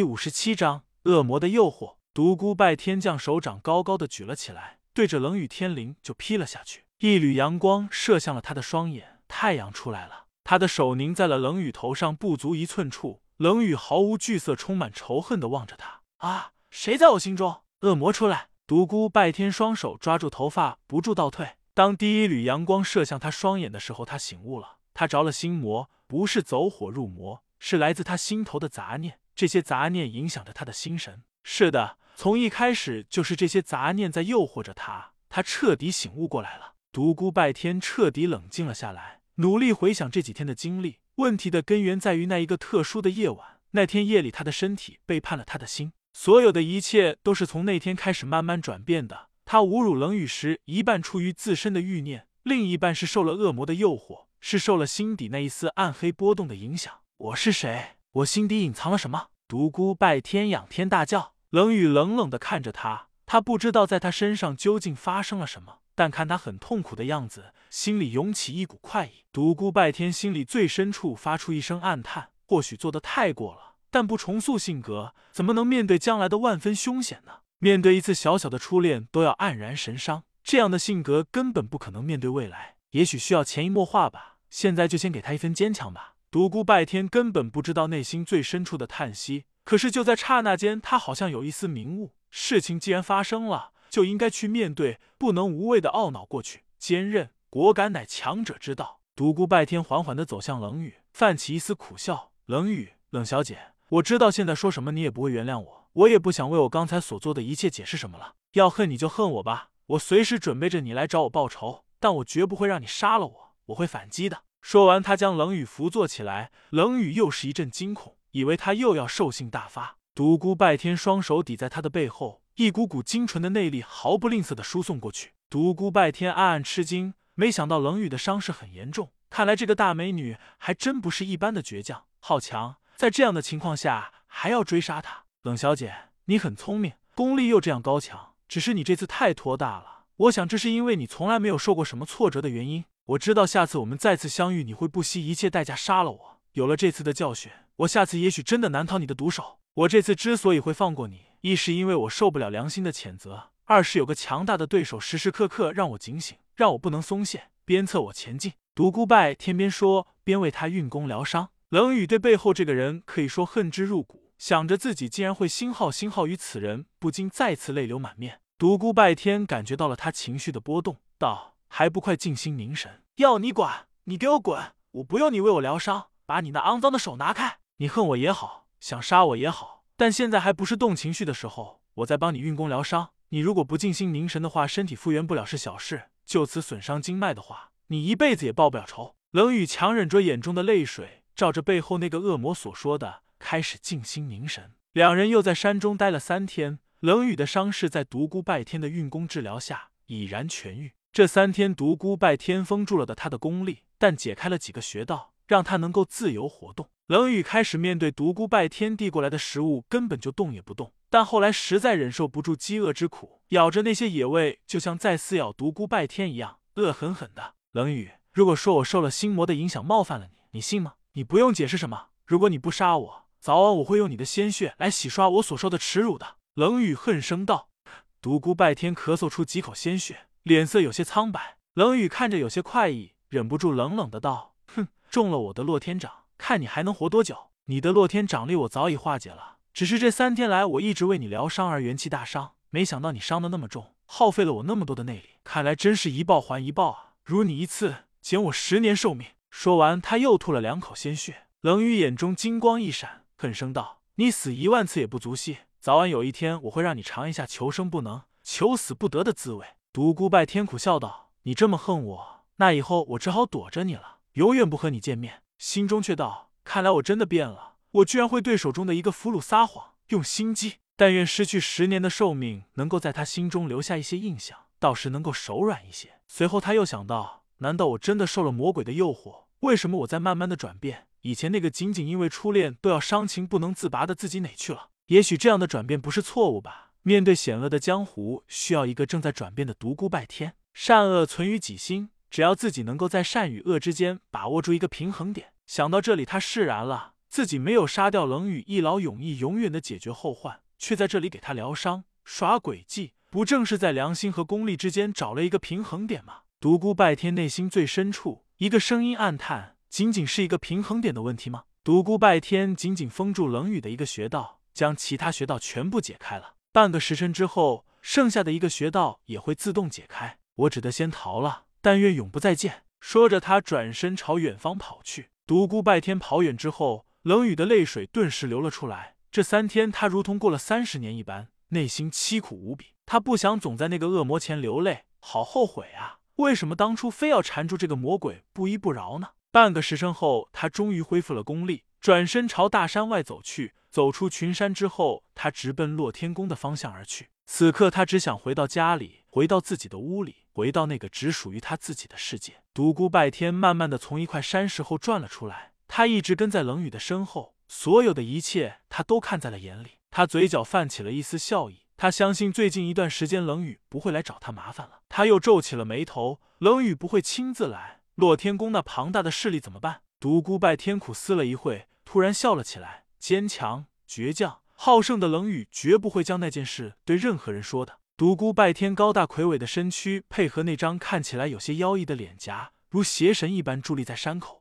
第五十七章恶魔的诱惑。独孤拜天将手掌高高的举了起来，对着冷雨天灵就劈了下去。一缕阳光射向了他的双眼，太阳出来了，他的手凝在了冷雨头上不足一寸处。冷雨毫无惧色，充满仇恨的望着他。啊！谁在我心中？恶魔出来！独孤拜天双手抓住头发，不住倒退。当第一缕阳光射向他双眼的时候，他醒悟了，他着了心魔，不是走火入魔，是来自他心头的杂念。这些杂念影响着他的心神。是的，从一开始就是这些杂念在诱惑着他。他彻底醒悟过来了。独孤拜天彻底冷静了下来，努力回想这几天的经历。问题的根源在于那一个特殊的夜晚。那天夜里，他的身体背叛了他的心。所有的一切都是从那天开始慢慢转变的。他侮辱冷雨时，一半出于自身的欲念，另一半是受了恶魔的诱惑，是受了心底那一丝暗黑波动的影响。我是谁？我心底隐藏了什么？独孤拜天仰天大叫，冷雨冷冷的看着他，他不知道在他身上究竟发生了什么，但看他很痛苦的样子，心里涌起一股快意。独孤拜天心里最深处发出一声暗叹，或许做的太过了，但不重塑性格，怎么能面对将来的万分凶险呢？面对一次小小的初恋都要黯然神伤，这样的性格根本不可能面对未来。也许需要潜移默化吧，现在就先给他一分坚强吧。独孤拜天根本不知道内心最深处的叹息，可是就在刹那间，他好像有一丝明悟：事情既然发生了，就应该去面对，不能无谓的懊恼过去。坚韧果敢乃强者之道。独孤拜天缓缓的走向冷雨，泛起一丝苦笑：“冷雨，冷小姐，我知道现在说什么你也不会原谅我，我也不想为我刚才所做的一切解释什么了。要恨你就恨我吧，我随时准备着你来找我报仇，但我绝不会让你杀了我，我会反击的。”说完，他将冷雨扶坐起来。冷雨又是一阵惊恐，以为他又要兽性大发。独孤拜天双手抵在他的背后，一股股精纯的内力毫不吝啬的输送过去。独孤拜天暗暗吃惊，没想到冷雨的伤势很严重，看来这个大美女还真不是一般的倔强好强。在这样的情况下，还要追杀他。冷小姐，你很聪明，功力又这样高强，只是你这次太拖大了。我想这是因为你从来没有受过什么挫折的原因。我知道下次我们再次相遇，你会不惜一切代价杀了我。有了这次的教训，我下次也许真的难逃你的毒手。我这次之所以会放过你，一是因为我受不了良心的谴责，二是有个强大的对手时时刻刻让我警醒，让我不能松懈，鞭策我前进。独孤拜天边说边为他运功疗伤。冷雨对背后这个人可以说恨之入骨，想着自己竟然会心耗心耗于此人，不禁再次泪流满面。独孤拜天感觉到了他情绪的波动，道。还不快静心凝神！要你管，你给我滚！我不用你为我疗伤，把你那肮脏的手拿开！你恨我也好，想杀我也好，但现在还不是动情绪的时候。我在帮你运功疗伤，你如果不静心凝神的话，身体复原不了是小事，就此损伤经脉的话，你一辈子也报不了仇。冷雨强忍着眼中的泪水，照着背后那个恶魔所说的，开始静心凝神。两人又在山中待了三天，冷雨的伤势在独孤拜天的运功治疗下已然痊愈。这三天，独孤拜天封住了的他的功力，但解开了几个穴道，让他能够自由活动。冷雨开始面对独孤拜天递过来的食物，根本就动也不动。但后来实在忍受不住饥饿之苦，咬着那些野味，就像在撕咬独孤拜天一样，恶狠狠的。冷雨，如果说我受了心魔的影响，冒犯了你，你信吗？你不用解释什么。如果你不杀我，早晚我会用你的鲜血来洗刷我所受的耻辱的。冷雨恨声道。独孤拜天咳嗽出几口鲜血。脸色有些苍白，冷雨看着有些快意，忍不住冷冷的道：“哼，中了我的洛天掌，看你还能活多久？你的洛天掌力我早已化解了，只是这三天来我一直为你疗伤而元气大伤，没想到你伤的那么重，耗费了我那么多的内力，看来真是一报还一报啊！如你一次，减我十年寿命。”说完，他又吐了两口鲜血。冷雨眼中金光一闪，恨声道：“你死一万次也不足惜，早晚有一天我会让你尝一下求生不能，求死不得的滋味。”独孤拜天苦笑道：“你这么恨我，那以后我只好躲着你了，永远不和你见面。”心中却道：“看来我真的变了，我居然会对手中的一个俘虏撒谎，用心机。但愿失去十年的寿命，能够在他心中留下一些印象，到时能够手软一些。”随后他又想到：难道我真的受了魔鬼的诱惑？为什么我在慢慢的转变？以前那个仅仅因为初恋都要伤情不能自拔的自己哪去了？也许这样的转变不是错误吧？面对险恶的江湖，需要一个正在转变的独孤拜天。善恶存于己心，只要自己能够在善与恶之间把握住一个平衡点。想到这里，他释然了，自己没有杀掉冷雨，一劳永逸，永远的解决后患，却在这里给他疗伤，耍诡计，不正是在良心和功利之间找了一个平衡点吗？独孤拜天内心最深处，一个声音暗叹：仅仅是一个平衡点的问题吗？独孤拜天紧紧封住冷雨的一个穴道，将其他穴道全部解开了。半个时辰之后，剩下的一个穴道也会自动解开。我只得先逃了，但愿永不再见。说着，他转身朝远方跑去。独孤拜天跑远之后，冷雨的泪水顿时流了出来。这三天，他如同过了三十年一般，内心凄苦无比。他不想总在那个恶魔前流泪，好后悔啊！为什么当初非要缠住这个魔鬼不依不饶呢？半个时辰后，他终于恢复了功力，转身朝大山外走去。走出群山之后，他直奔洛天宫的方向而去。此刻，他只想回到家里，回到自己的屋里。回到那个只属于他自己的世界。独孤拜天慢慢的从一块山石后转了出来，他一直跟在冷雨的身后，所有的一切他都看在了眼里。他嘴角泛起了一丝笑意，他相信最近一段时间冷雨不会来找他麻烦了。他又皱起了眉头，冷雨不会亲自来，洛天宫那庞大的势力怎么办？独孤拜天苦思了一会，突然笑了起来，坚强、倔强、好胜的冷雨绝不会将那件事对任何人说的。独孤拜天高大魁伟的身躯，配合那张看起来有些妖异的脸颊，如邪神一般伫立在山口。